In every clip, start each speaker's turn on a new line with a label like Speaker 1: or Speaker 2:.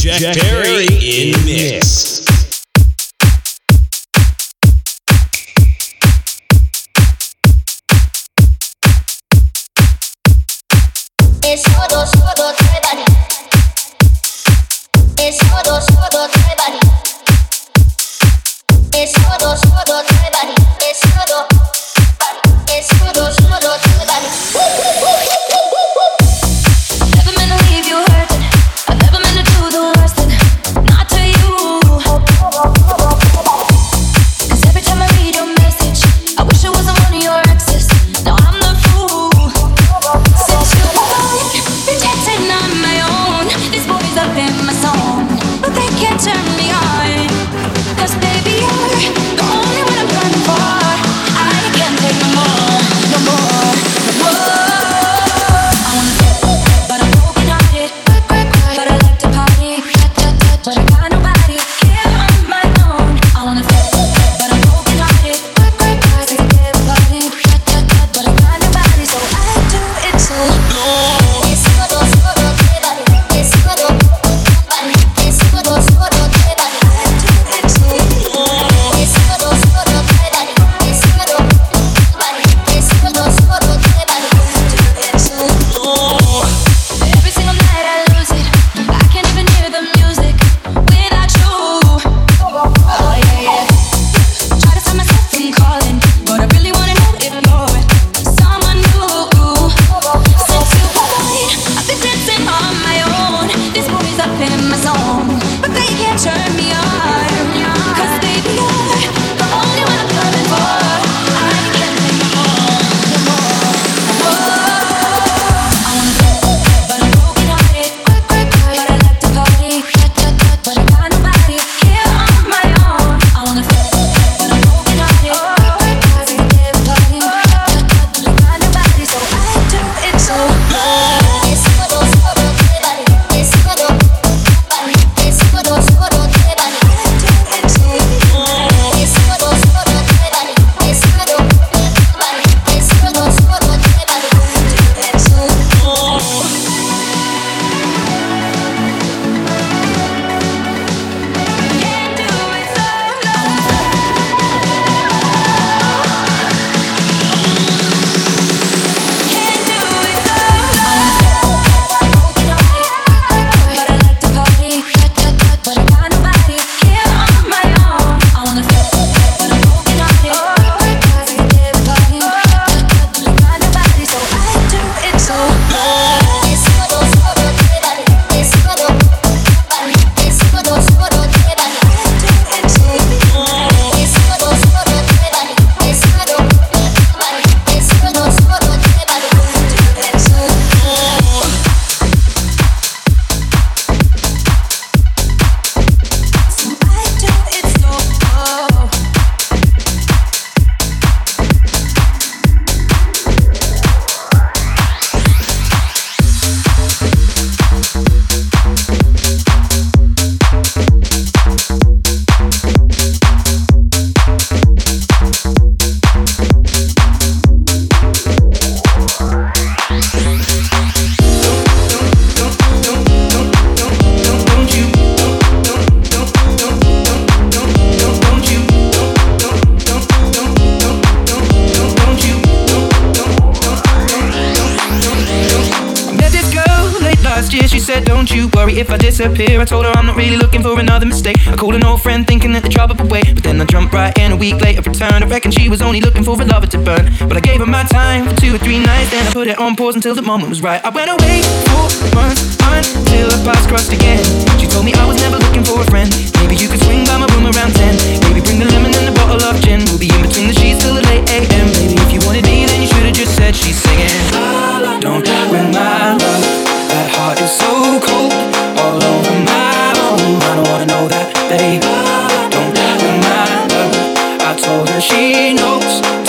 Speaker 1: Jack, Jack Barry, in mix.
Speaker 2: mix. Es oro, oro, trebani. Es oro, oro, trebani. Es
Speaker 3: oro, oro, trebani.
Speaker 2: Es
Speaker 4: oro. Don't you worry if I disappear. I told her I'm not really looking for another mistake. I called an old friend thinking that the trouble would wait. But then I jumped right in a week later, returned. I reckon she was only looking for a lover to burn. But I gave her my time for two or three nights. Then I put it on pause until the moment was right. I went away for months until our paths crossed again. She told me I was never looking for a friend. Maybe you could swing by my room around 10. Maybe bring the lemon and the bottle of gin. We'll be in between the sheets till the late AM. Maybe if you wanted me, then you should've just said she's singing. Don't die with my love so cold. All over my i told her she knows.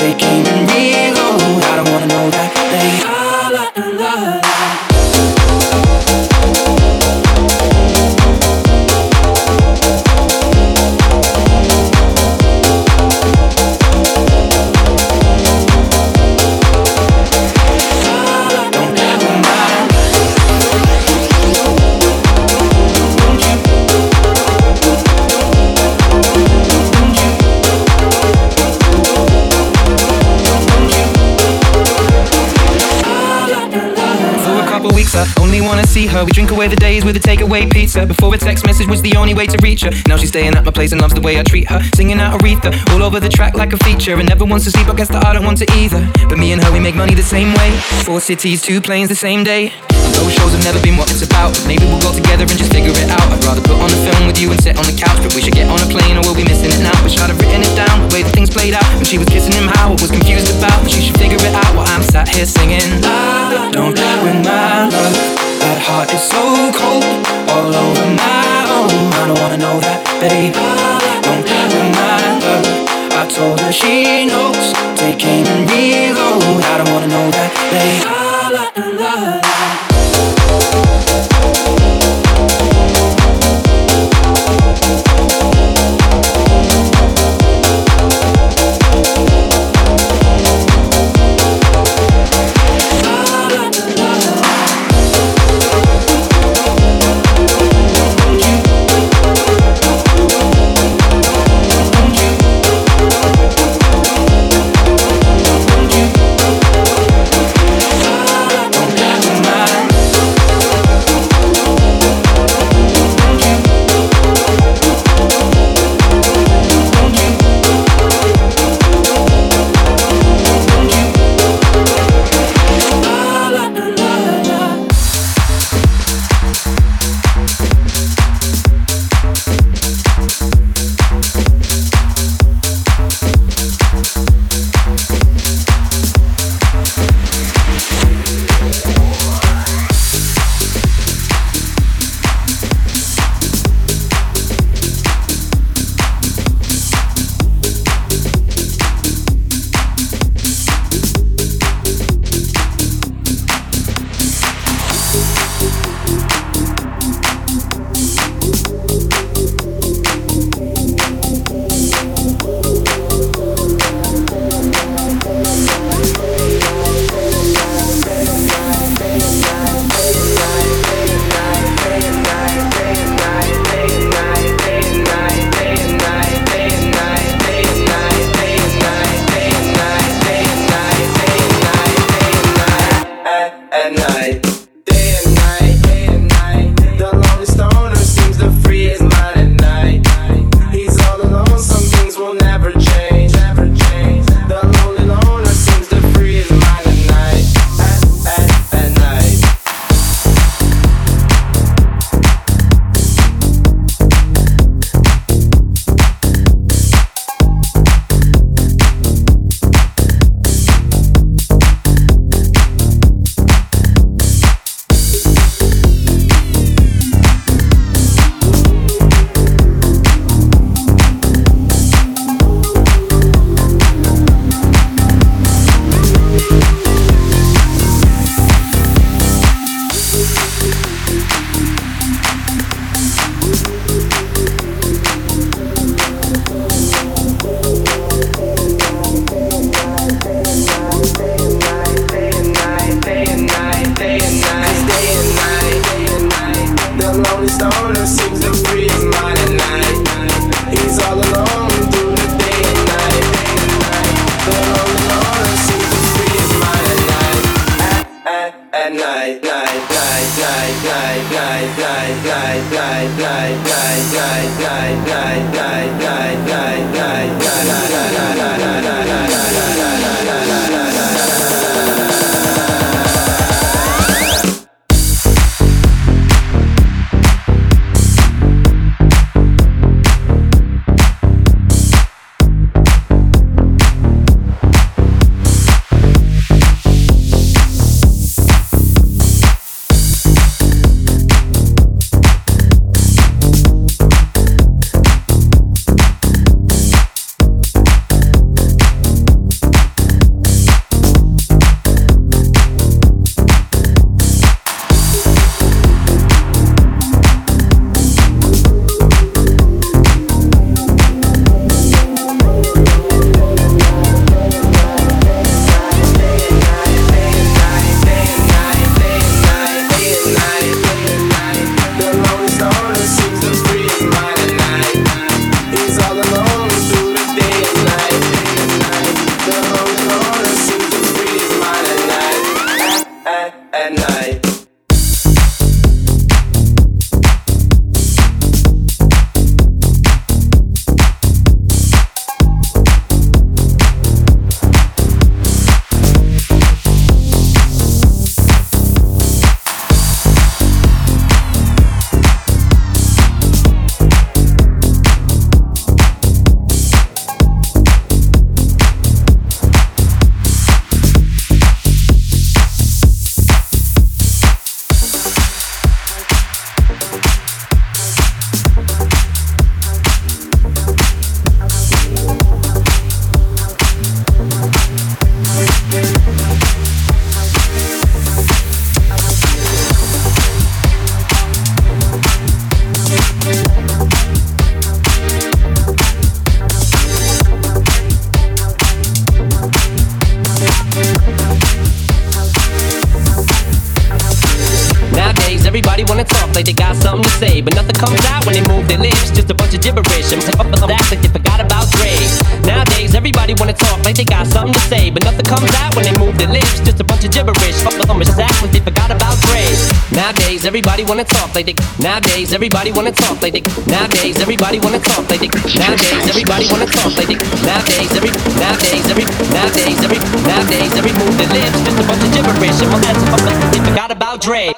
Speaker 4: Wanna
Speaker 5: see her. We drink away the days with a takeaway pizza. Before a text message was the only way to reach her. Now she's staying at my place and loves the way I treat her. Singing out Aretha all over the track like a feature. And never wants to sleep. I guess that I don't want to either. But me and her, we make money the same way. Four cities, two planes the same day. Those shows have never been what it's about. Maybe we'll go together and just figure it out. I'd rather put on a film with you and sit on the couch. But we should get on a plane or we'll be missing it now. Wish I'd have written it down, the way that things played out. When she was kissing him, how I was confused about. But she should figure it out while I'm sat here singing. I don't win my love. That heart is so cold, all over my own. I don't wanna know that, babe. I don't my love. I told her she knows. Aim and reload. I don't wanna know that, babe. La, la, la.
Speaker 6: They got something to say, but nothing comes out when they move their lips. Just a bunch of gibberish. I'm act like they forgot about Dre. Nowadays, everybody wanna talk like they got something to say, but nothing comes out when they move their lips. Just a bunch of gibberish. Just act like they forgot about Dre. Nowadays, everybody wanna talk like they. Nowadays, everybody wanna talk like they. Nowadays, everybody wanna talk like they. Nowadays, everybody wanna talk like they. Nowadays, every. Nowadays, every. Nowadays, every. Nowadays, every move their lips. Just a bunch of gibberish. And that's they forgot about Dre.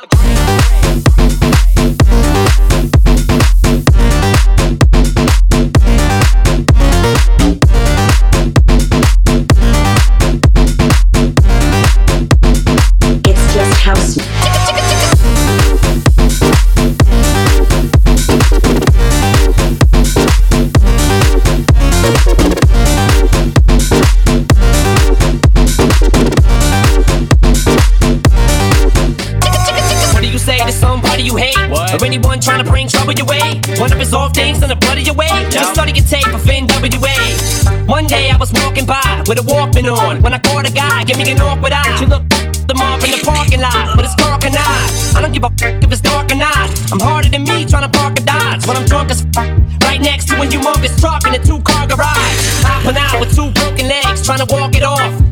Speaker 6: Or anyone trying to bring trouble your way. Wanna resolve things in the blood of your way. Just study your tape of NWA. One day I was walking by with a Walkman on. When I caught a guy, give me an awkward eye. She looked the mob in the parking lot, but it's dark and not. I don't give a fuck if it's dark or not. I'm harder than me trying to park a Dodge when I'm drunk as fuck. Right next to a humongous truck in a two car garage. Hopping out with two broken legs, trying to walk it off.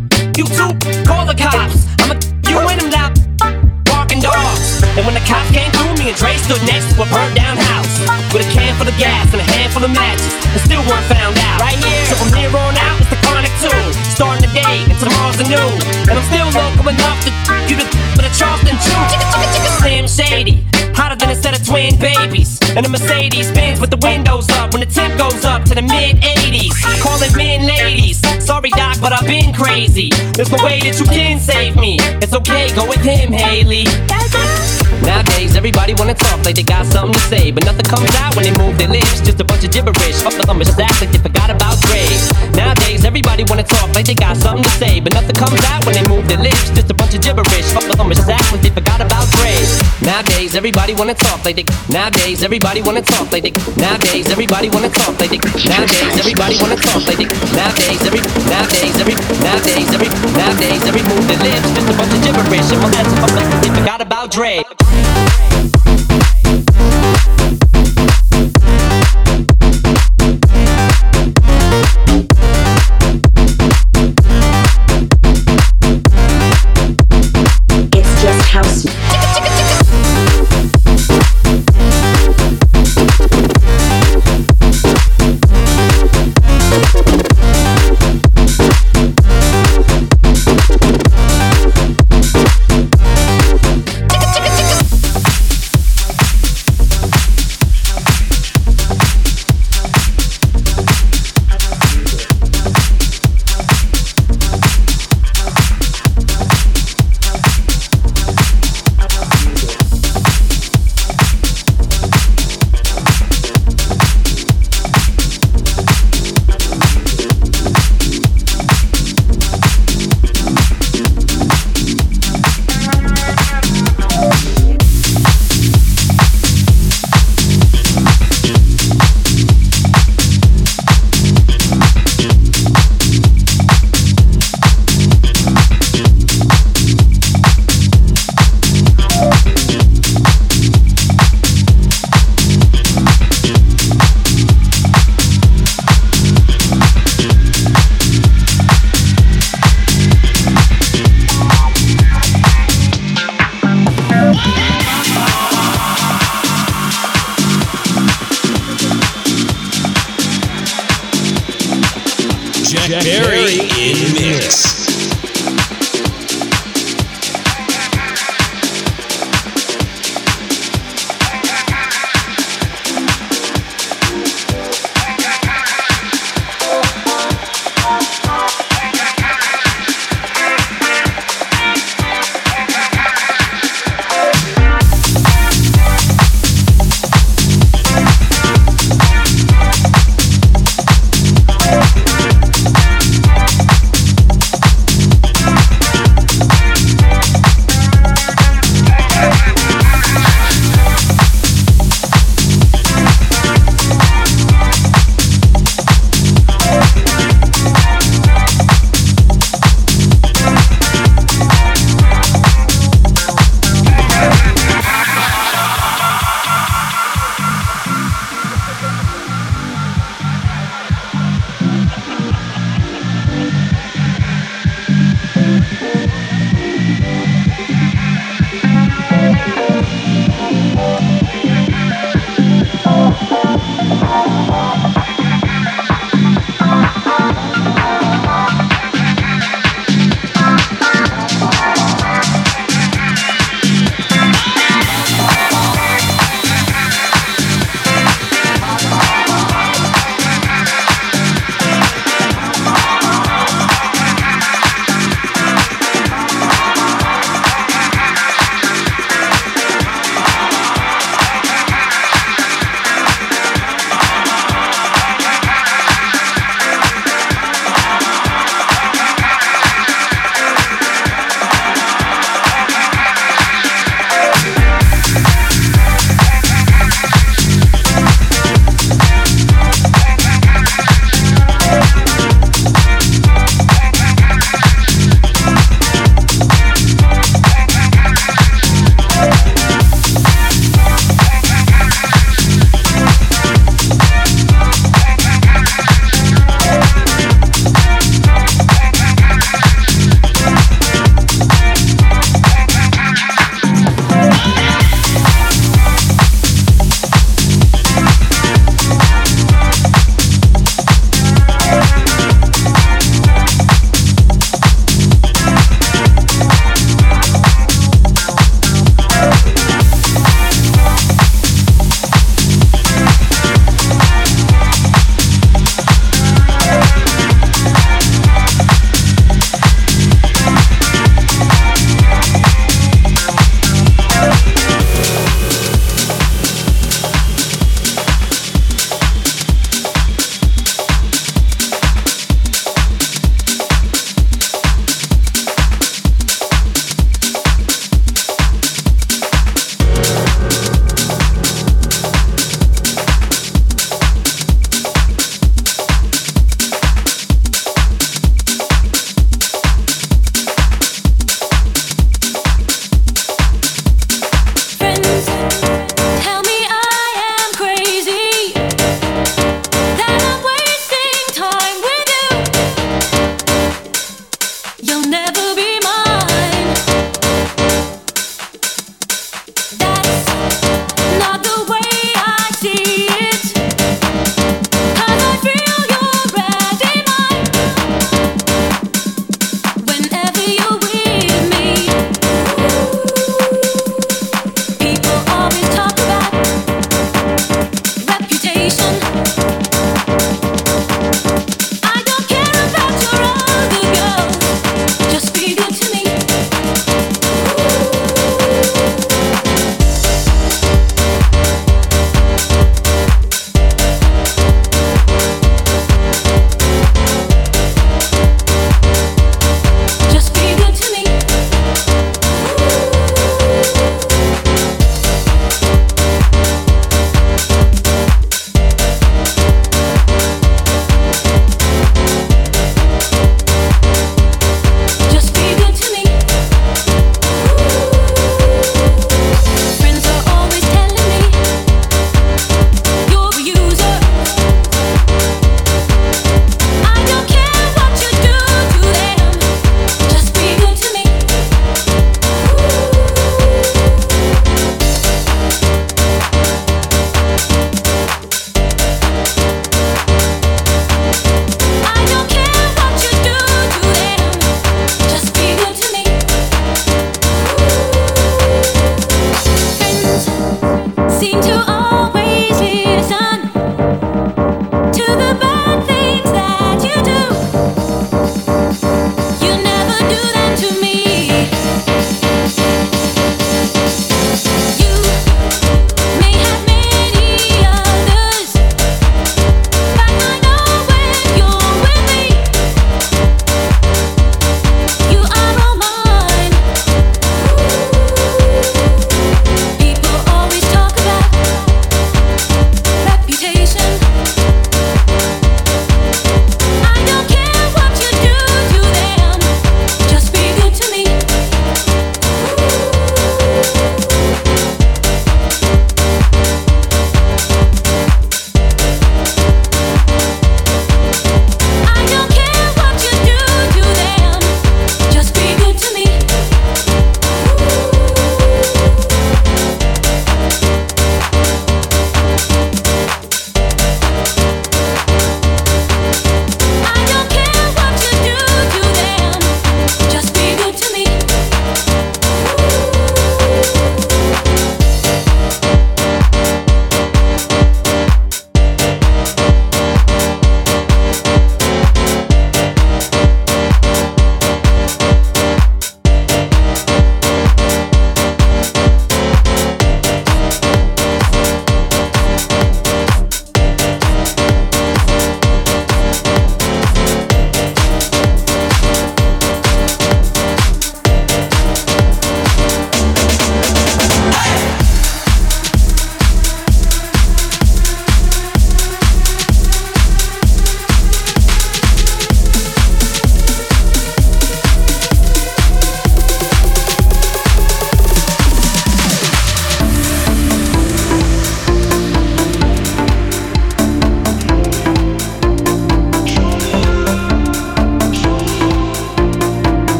Speaker 6: Me and Dre stood next to a burned down house with a can full of gas and a handful of matches, and still weren't found out. Right here. So from here on out, it's the chronic two, starting the day and tomorrow's a new. And I'm still local enough to you to for the Charleston Chew. Slim Shady, hotter than a set of twin babies. And a Mercedes Benz with the windows up when the temp goes up to the mid 80s. Calling men ladies. Sorry, Doc, but I've been crazy. There's no way that you can save me. It's okay, go with him, Haley. Nowadays, everybody wanna talk like they got something to say, but nothing comes out when they move their lips. Just a bunch of gibberish. Up the thumbers, act like they forgot about Dre. Nowadays, everybody wanna talk like they got something to say, but nothing comes out when they move their lips. Just a bunch of gibberish. Up the thumbers, act like they forgot about Dre. Nowadays, everybody wanna talk like they. Nowadays, everybody wanna talk like they. Nowadays, everybody wanna talk like they. Nowadays, everybody wanna talk like they. Nowadays, every. Nowadays, every. Nowadays, every. Nowadays, every move their lips. Just a bunch of gibberish. And well, that's like they forgot about Dre.
Speaker 7: Thank you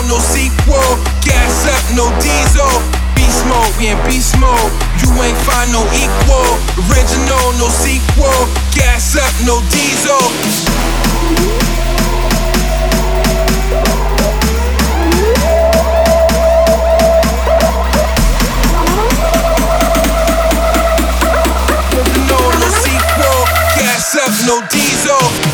Speaker 7: on no sequel. Gas up, no diesel. Beast mode, we in beast mode. You ain't find no equal. Original, no sequel. Gas up, no diesel. no diesel.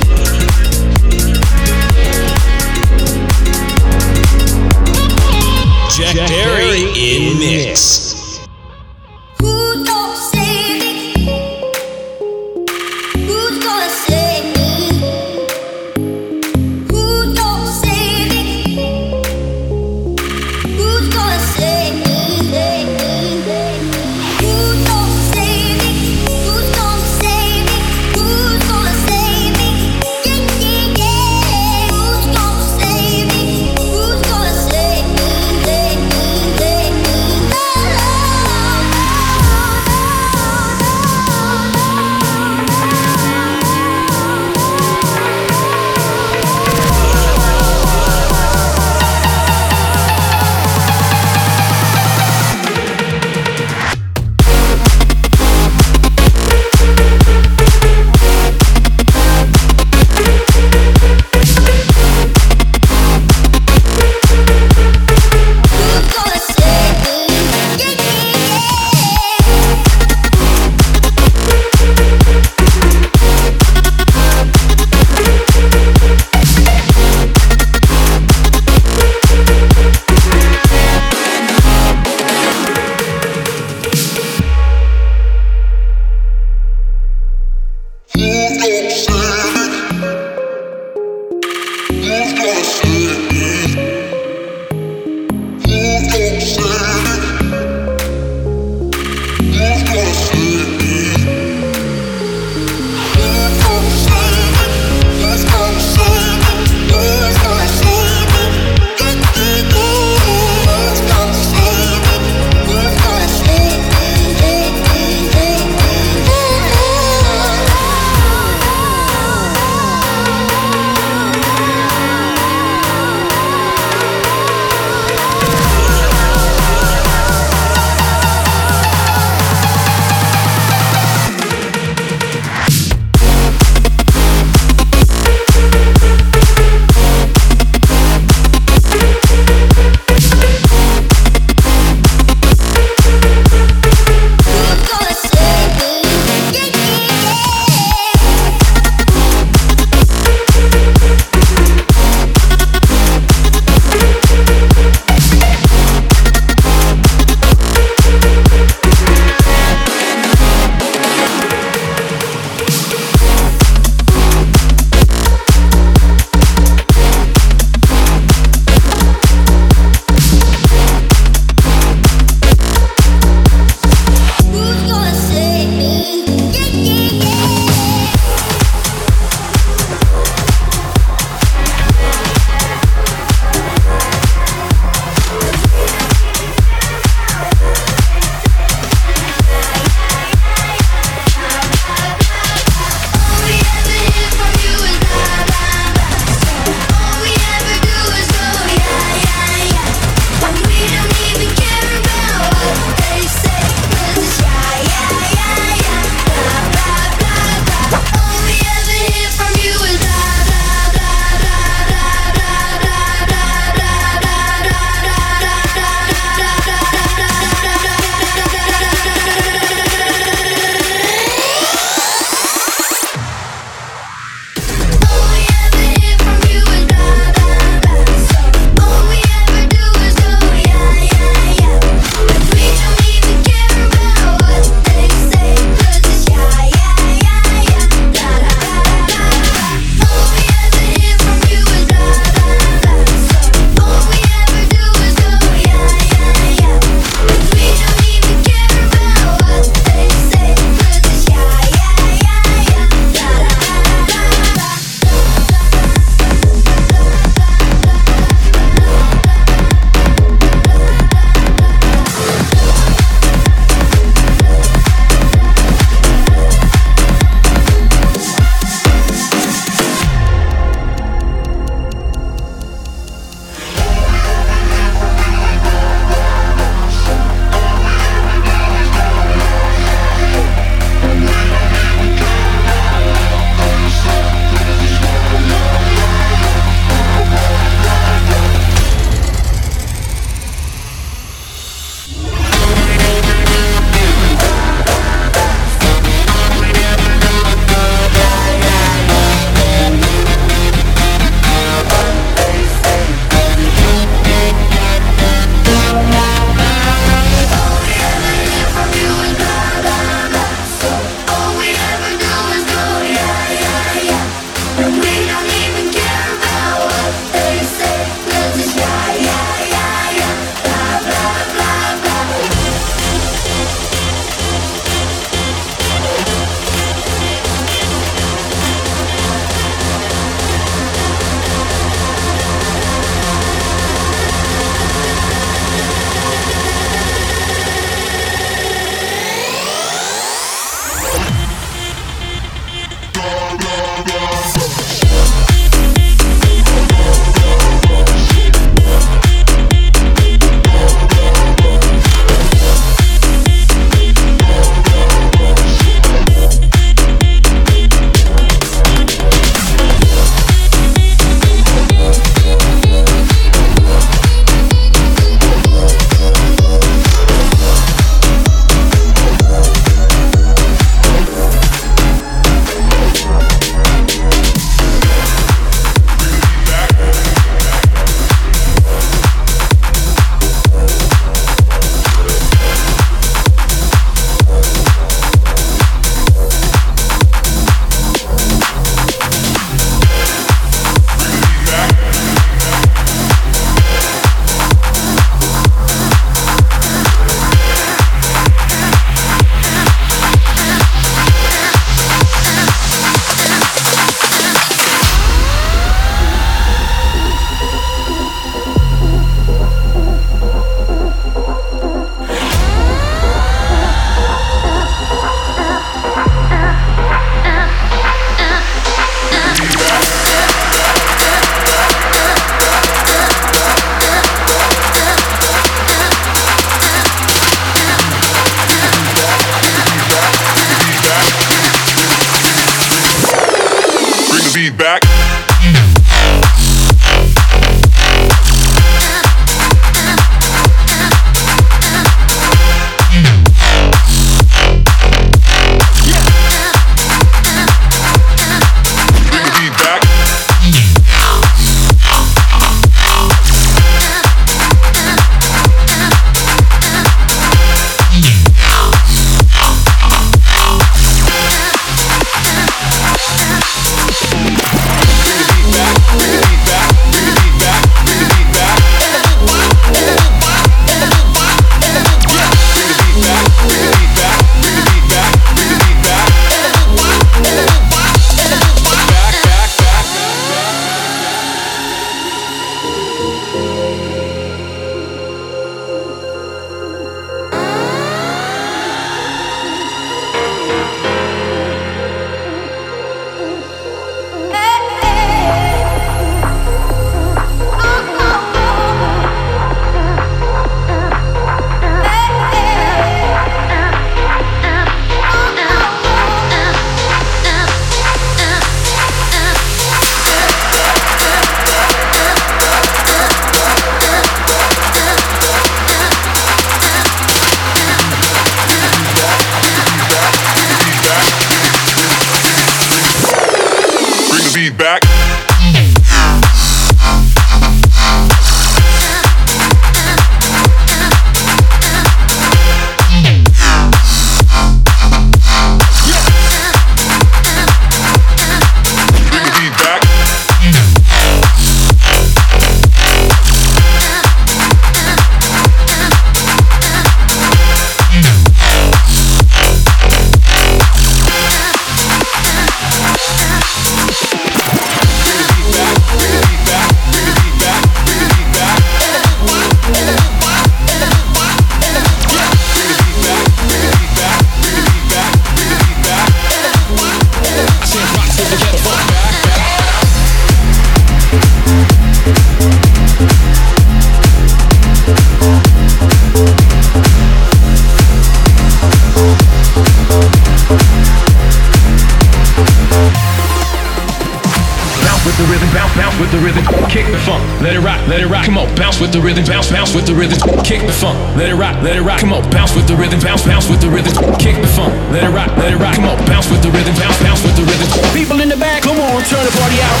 Speaker 8: bounce with the rhythm, bounce, bounce with the rhythm. People in the back, come on, turn the party out.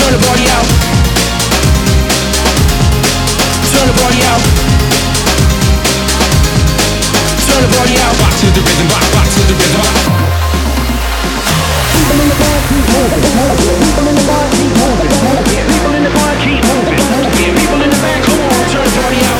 Speaker 8: Turn the party out. Turn the party out. Turn the party out. Rock to the rhythm, rock, rock to the rhythm. Rock. People in the back, keep moving, moving. People in the back, keep moving, moving. People in the back, keep moving, moving. People in the back, come on, turn the party out.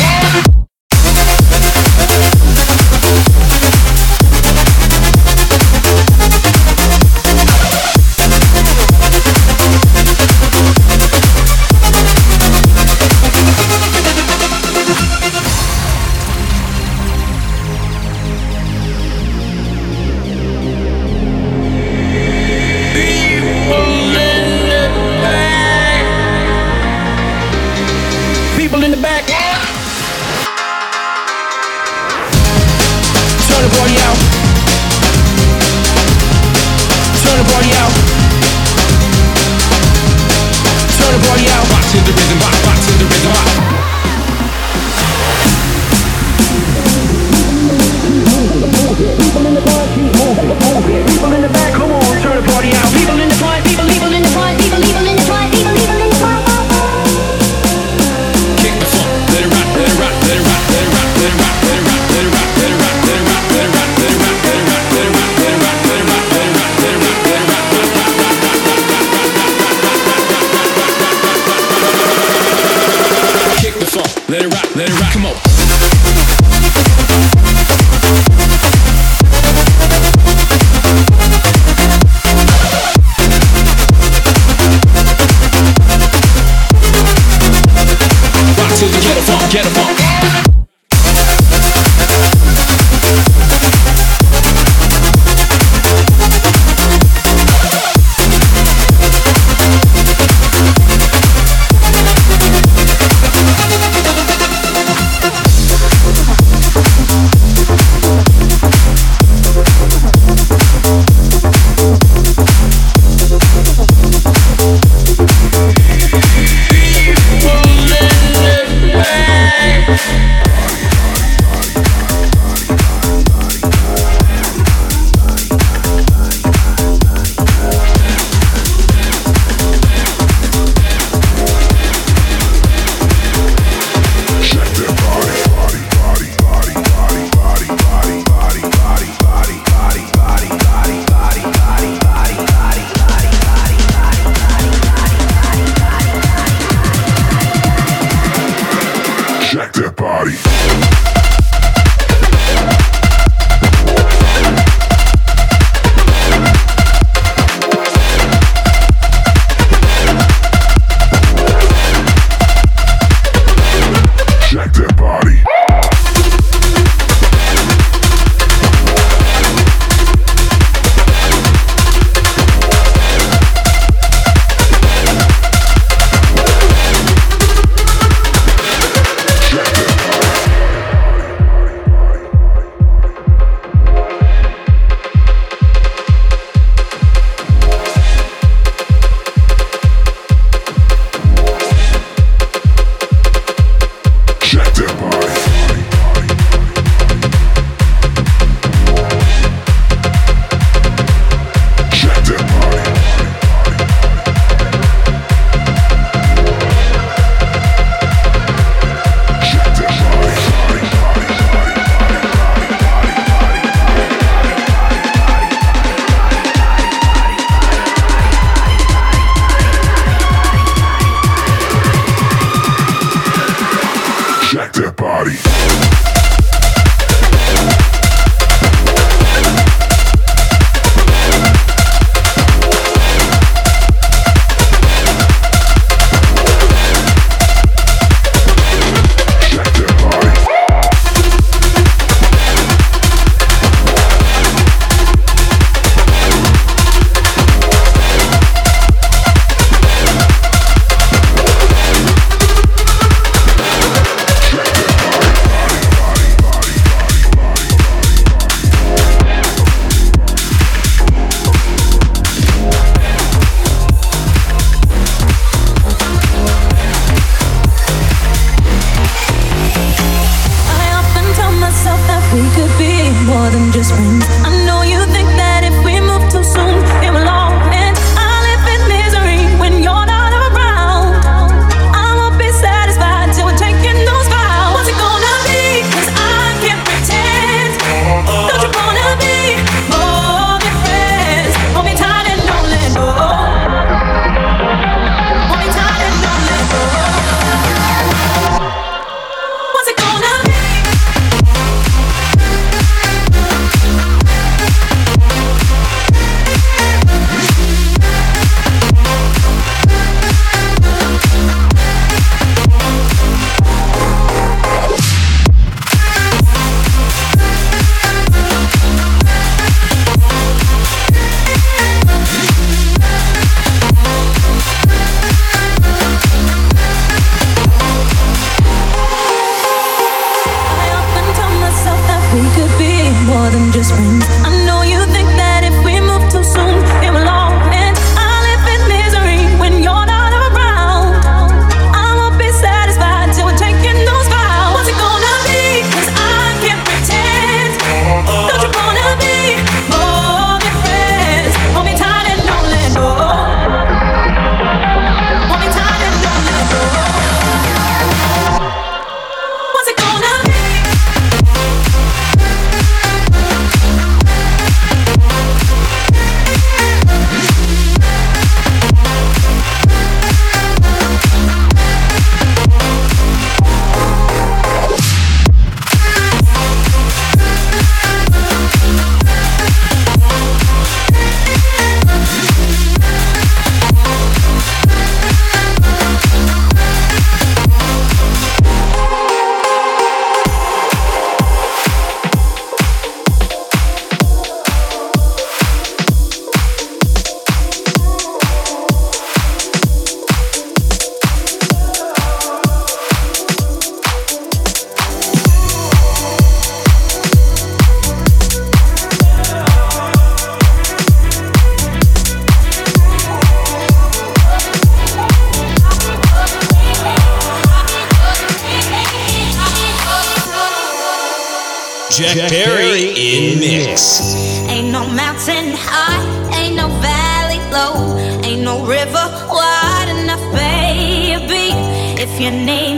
Speaker 3: Jack,
Speaker 1: Jack Perry, Perry in mix.
Speaker 3: Ain't no mountain high, ain't no valley low, ain't no river wide enough, baby. If you need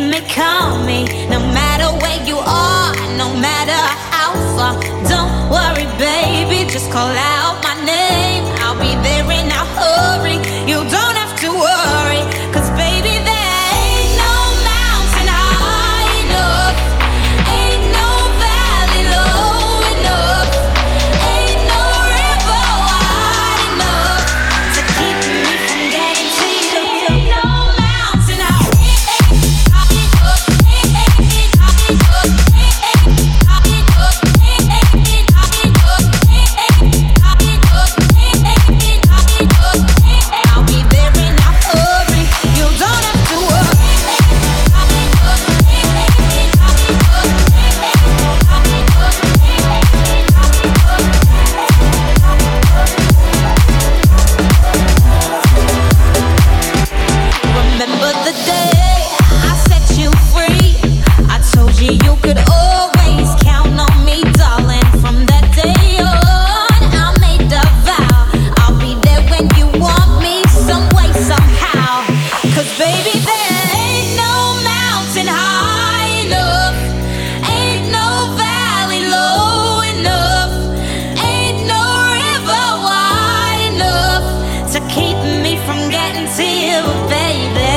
Speaker 3: to
Speaker 9: keep me from getting to you, baby.